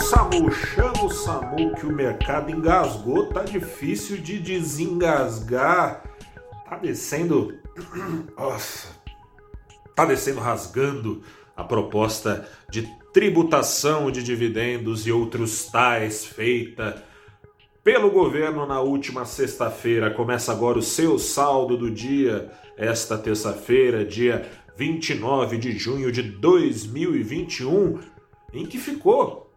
SAMU, chama o SAMU que o mercado engasgou, tá difícil de desengasgar. Tá descendo. Nossa. Tá descendo rasgando a proposta de tributação de dividendos e outros tais feita pelo governo na última sexta-feira. Começa agora o seu saldo do dia, esta terça-feira, dia 29 de junho de 2021, em que ficou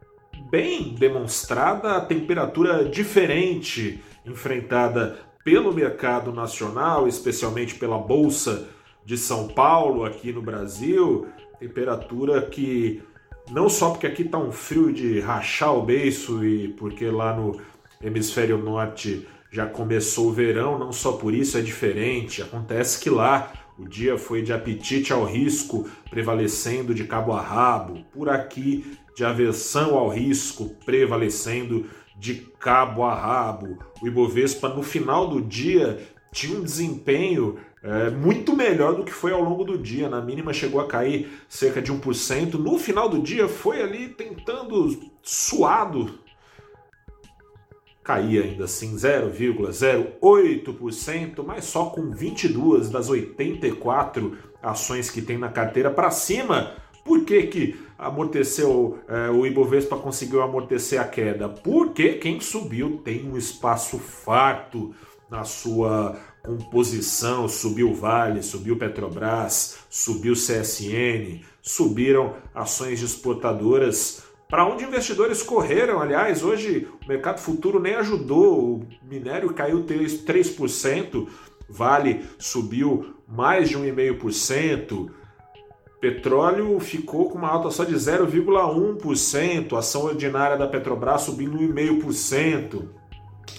bem demonstrada a temperatura diferente enfrentada pelo mercado nacional, especialmente pela Bolsa de São Paulo aqui no Brasil, temperatura que não só porque aqui está um frio de rachar o beiço e porque lá no hemisfério norte já começou o verão, não só por isso é diferente. Acontece que lá o dia foi de apetite ao risco prevalecendo de cabo a rabo, por aqui de aversão ao risco prevalecendo de cabo a rabo. O Ibovespa no final do dia tinha um desempenho é, muito melhor do que foi ao longo do dia. Na mínima chegou a cair cerca de 1%. No final do dia foi ali tentando suado caía ainda assim 0,08%, mas só com 22 das 84 ações que tem na carteira para cima. Por que, que amorteceu é, o Ibovespa conseguiu amortecer a queda? Porque quem subiu tem um espaço farto na sua composição, subiu Vale, subiu Petrobras, subiu CSN, subiram ações exportadoras. Para onde investidores correram, aliás, hoje o mercado futuro nem ajudou, o minério caiu 3%, Vale subiu mais de 1,5%, petróleo ficou com uma alta só de 0,1%, a ação ordinária da Petrobras subindo 1,5%.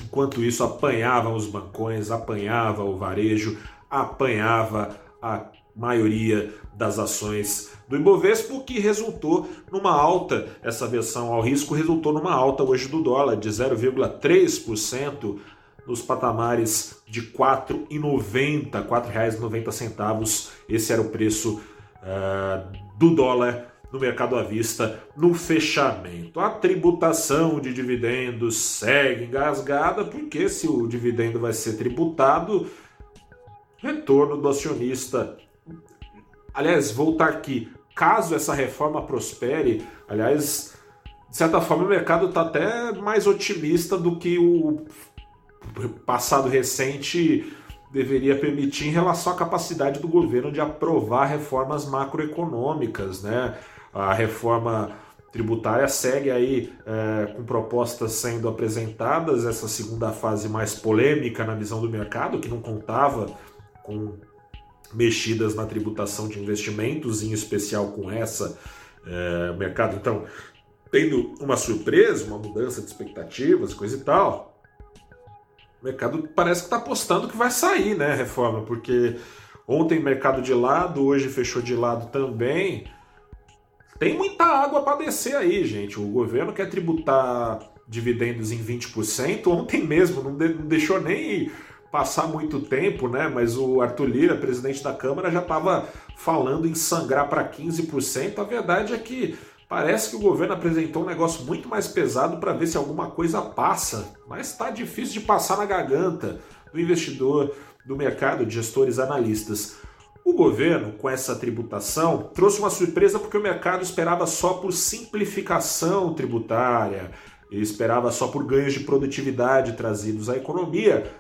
Enquanto isso, apanhavam os bancões, apanhava o varejo, apanhava a maioria das ações do Ibovespa, o que resultou numa alta, essa versão ao risco resultou numa alta hoje do dólar de 0,3% nos patamares de R$ 4,90, R$ 4,90. Esse era o preço uh, do dólar no mercado à vista no fechamento. A tributação de dividendos segue engasgada, porque se o dividendo vai ser tributado, retorno do acionista Aliás, voltar aqui, caso essa reforma prospere, aliás, de certa forma o mercado está até mais otimista do que o passado recente deveria permitir em relação à capacidade do governo de aprovar reformas macroeconômicas, né? A reforma tributária segue aí é, com propostas sendo apresentadas, essa segunda fase mais polêmica na visão do mercado, que não contava com mexidas na tributação de investimentos, em especial com essa é, mercado. Então, tendo uma surpresa, uma mudança de expectativas, coisa e tal, o mercado parece que está apostando que vai sair, né, reforma, porque ontem mercado de lado, hoje fechou de lado também. Tem muita água para descer aí, gente. O governo quer tributar dividendos em 20%. Ontem mesmo não, de, não deixou nem passar muito tempo, né? Mas o Arthur Lira, presidente da Câmara, já estava falando em sangrar para 15%. A verdade é que parece que o governo apresentou um negócio muito mais pesado para ver se alguma coisa passa, mas está difícil de passar na garganta do investidor, do mercado, de gestores analistas. O governo, com essa tributação, trouxe uma surpresa porque o mercado esperava só por simplificação tributária, ele esperava só por ganhos de produtividade trazidos à economia,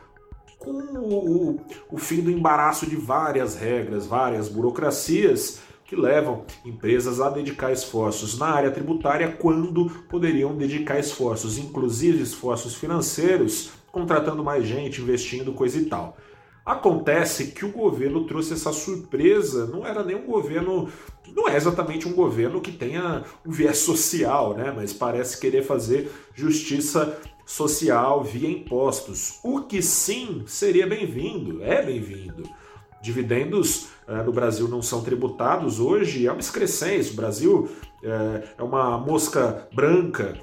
com o, o fim do embaraço de várias regras, várias burocracias que levam empresas a dedicar esforços na área tributária quando poderiam dedicar esforços, inclusive esforços financeiros, contratando mais gente, investindo, coisa e tal. Acontece que o governo trouxe essa surpresa, não era nem um governo, não é exatamente um governo que tenha um viés social, né? Mas parece querer fazer justiça social via impostos, o que sim seria bem-vindo, é bem-vindo. Dividendos eh, no Brasil não são tributados hoje, é uma excrescência. O Brasil eh, é uma mosca branca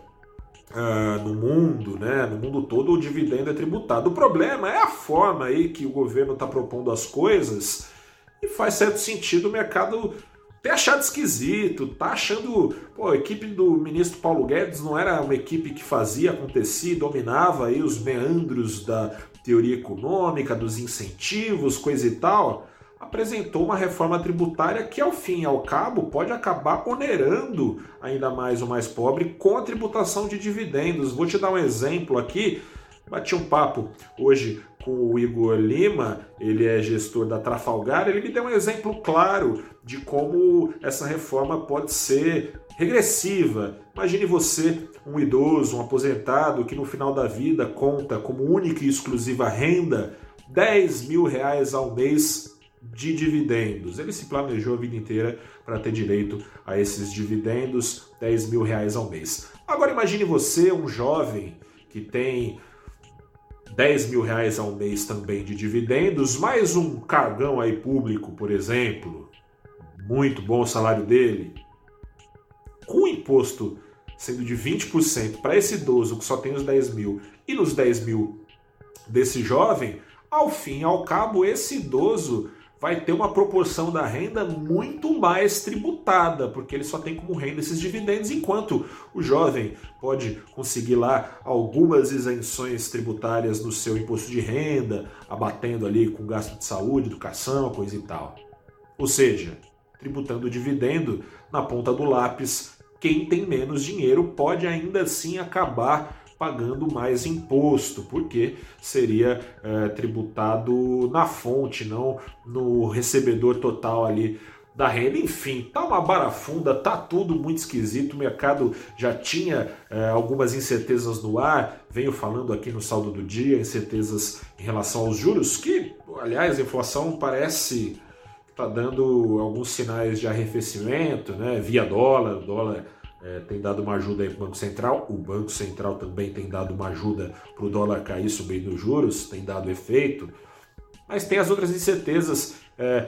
Uh, no mundo, né? No mundo todo o dividendo é tributado. O problema é a forma aí que o governo está propondo as coisas e faz certo sentido o mercado tem achado esquisito, tá achando. Pô, a equipe do ministro Paulo Guedes não era uma equipe que fazia acontecer, dominava aí os meandros da teoria econômica, dos incentivos, coisa e tal. Apresentou uma reforma tributária que, ao fim e ao cabo, pode acabar onerando ainda mais o mais pobre com a tributação de dividendos. Vou te dar um exemplo aqui. Bati um papo hoje com o Igor Lima, ele é gestor da Trafalgar, ele me deu um exemplo claro de como essa reforma pode ser regressiva. Imagine você, um idoso, um aposentado, que no final da vida conta como única e exclusiva renda 10 mil reais ao mês de dividendos. Ele se planejou a vida inteira para ter direito a esses dividendos, 10 mil reais ao mês. Agora imagine você, um jovem que tem 10 mil reais ao mês também de dividendos, mais um cargão aí público, por exemplo, muito bom o salário dele, com o imposto sendo de 20% para esse idoso que só tem os 10 mil e nos 10 mil desse jovem, ao fim ao cabo, esse idoso vai ter uma proporção da renda muito mais tributada, porque ele só tem como renda esses dividendos, enquanto o jovem pode conseguir lá algumas isenções tributárias no seu imposto de renda, abatendo ali com gasto de saúde, educação, coisa e tal. Ou seja, tributando o dividendo na ponta do lápis, quem tem menos dinheiro pode ainda assim acabar pagando mais imposto, porque seria é, tributado na fonte, não no recebedor total ali da renda. Enfim, tá uma barafunda, tá tudo muito esquisito. O mercado já tinha é, algumas incertezas no ar, venho falando aqui no saldo do dia, incertezas em relação aos juros, que, aliás, a inflação parece está dando alguns sinais de arrefecimento, né? Via dólar, o dólar é, tem dado uma ajuda para o Banco Central, o Banco Central também tem dado uma ajuda para o dólar cair subindo os juros, tem dado efeito, mas tem as outras incertezas é,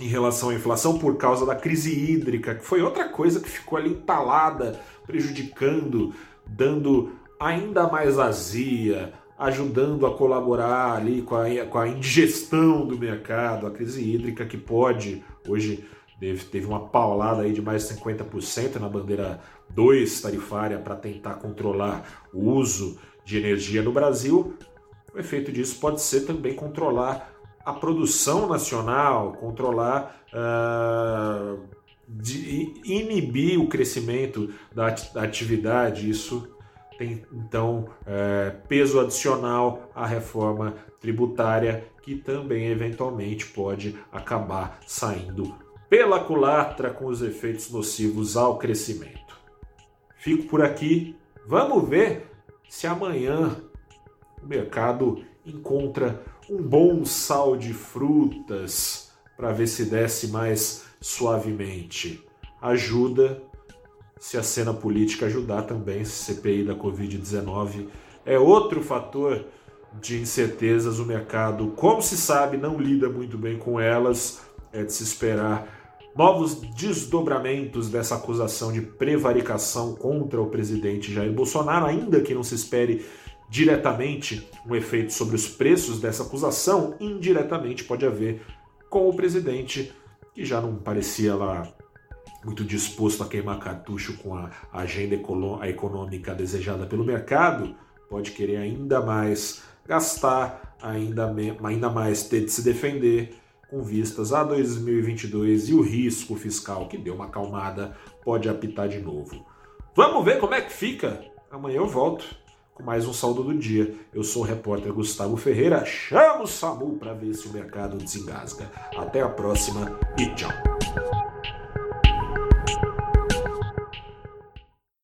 em relação à inflação por causa da crise hídrica, que foi outra coisa que ficou ali entalada, prejudicando, dando ainda mais azia, ajudando a colaborar ali com a, com a indigestão do mercado, a crise hídrica que pode hoje teve, uma paulada aí de mais de 50% na bandeira 2 tarifária para tentar controlar o uso de energia no Brasil. O efeito disso pode ser também controlar a produção nacional, controlar, uh, de, inibir o crescimento da, da atividade. Isso tem então é, peso adicional à reforma tributária que também eventualmente pode acabar saindo pela culatra com os efeitos nocivos ao crescimento. Fico por aqui. Vamos ver se amanhã o mercado encontra um bom sal de frutas para ver se desce mais suavemente. Ajuda se a cena política ajudar também, CPI da Covid-19 é outro fator de incertezas. O mercado, como se sabe, não lida muito bem com elas. É de se esperar novos desdobramentos dessa acusação de prevaricação contra o presidente Jair Bolsonaro, ainda que não se espere diretamente um efeito sobre os preços dessa acusação, indiretamente pode haver com o presidente, que já não parecia lá muito disposto a queimar cartucho com a agenda econômica desejada pelo mercado, pode querer ainda mais gastar, ainda, ainda mais ter de se defender, com vistas a 2022 e o risco fiscal que deu uma acalmada pode apitar de novo. Vamos ver como é que fica? Amanhã eu volto com mais um saldo do dia. Eu sou o repórter Gustavo Ferreira. Chama o SAMU para ver se o mercado desengasga. Até a próxima e tchau.